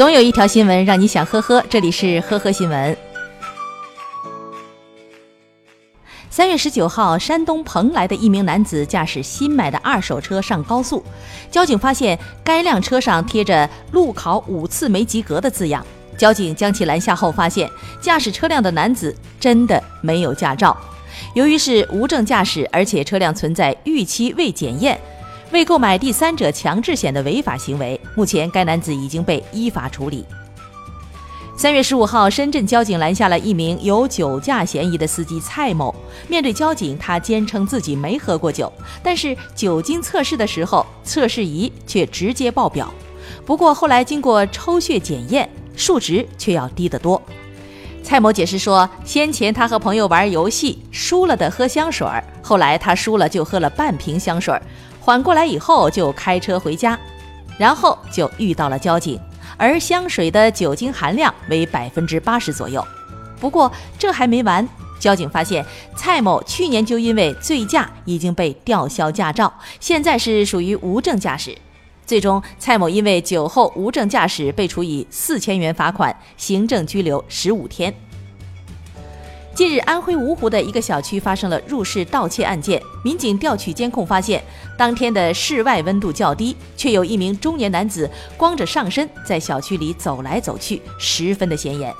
总有一条新闻让你想呵呵，这里是呵呵新闻。三月十九号，山东蓬莱的一名男子驾驶新买的二手车上高速，交警发现该辆车上贴着“路考五次没及格”的字样。交警将其拦下后，发现驾驶车辆的男子真的没有驾照。由于是无证驾驶，而且车辆存在逾期未检验、未购买第三者强制险的违法行为，目前该男子已经被依法处理。三月十五号，深圳交警拦下了一名有酒驾嫌疑的司机蔡某。面对交警，他坚称自己没喝过酒，但是酒精测试的时候，测试仪却直接爆表。不过后来经过抽血检验，数值却要低得多。蔡某解释说，先前他和朋友玩游戏输了的喝香水儿，后来他输了就喝了半瓶香水儿，缓过来以后就开车回家，然后就遇到了交警。而香水的酒精含量为百分之八十左右。不过这还没完，交警发现蔡某去年就因为醉驾已经被吊销驾照，现在是属于无证驾驶。最终，蔡某因为酒后无证驾驶被处以四千元罚款，行政拘留十五天。近日，安徽芜湖的一个小区发生了入室盗窃案件。民警调取监控发现，当天的室外温度较低，却有一名中年男子光着上身在小区里走来走去，十分的显眼。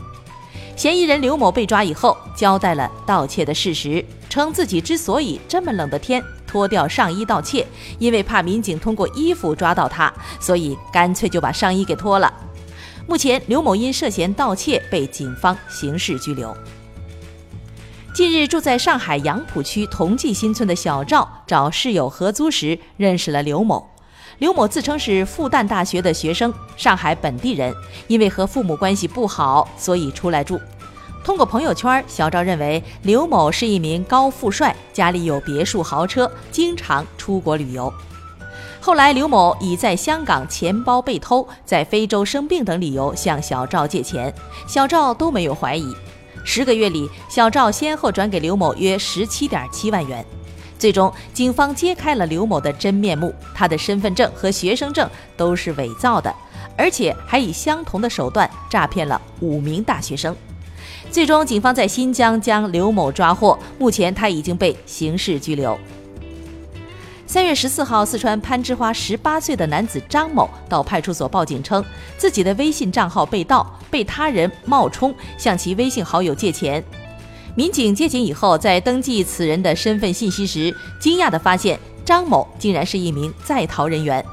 嫌疑人刘某被抓以后，交代了盗窃的事实，称自己之所以这么冷的天脱掉上衣盗窃，因为怕民警通过衣服抓到他，所以干脆就把上衣给脱了。目前，刘某因涉嫌盗窃被警方刑事拘留。近日，住在上海杨浦区同济新村的小赵找室友合租时认识了刘某。刘某自称是复旦大学的学生，上海本地人，因为和父母关系不好，所以出来住。通过朋友圈，小赵认为刘某是一名高富帅，家里有别墅豪车，经常出国旅游。后来，刘某以在香港钱包被偷、在非洲生病等理由向小赵借钱，小赵都没有怀疑。十个月里，小赵先后转给刘某约十七点七万元。最终，警方揭开了刘某的真面目：他的身份证和学生证都是伪造的，而且还以相同的手段诈骗了五名大学生。最终，警方在新疆将刘某抓获，目前他已经被刑事拘留。三月十四号，四川攀枝花十八岁的男子张某到派出所报警称，自己的微信账号被盗，被他人冒充向其微信好友借钱。民警接警以后，在登记此人的身份信息时，惊讶地发现张某竟然是一名在逃人员。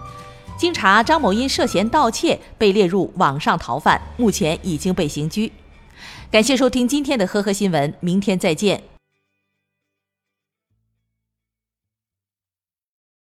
经查，张某因涉嫌盗窃被列入网上逃犯，目前已经被刑拘。感谢收听今天的呵呵新闻，明天再见。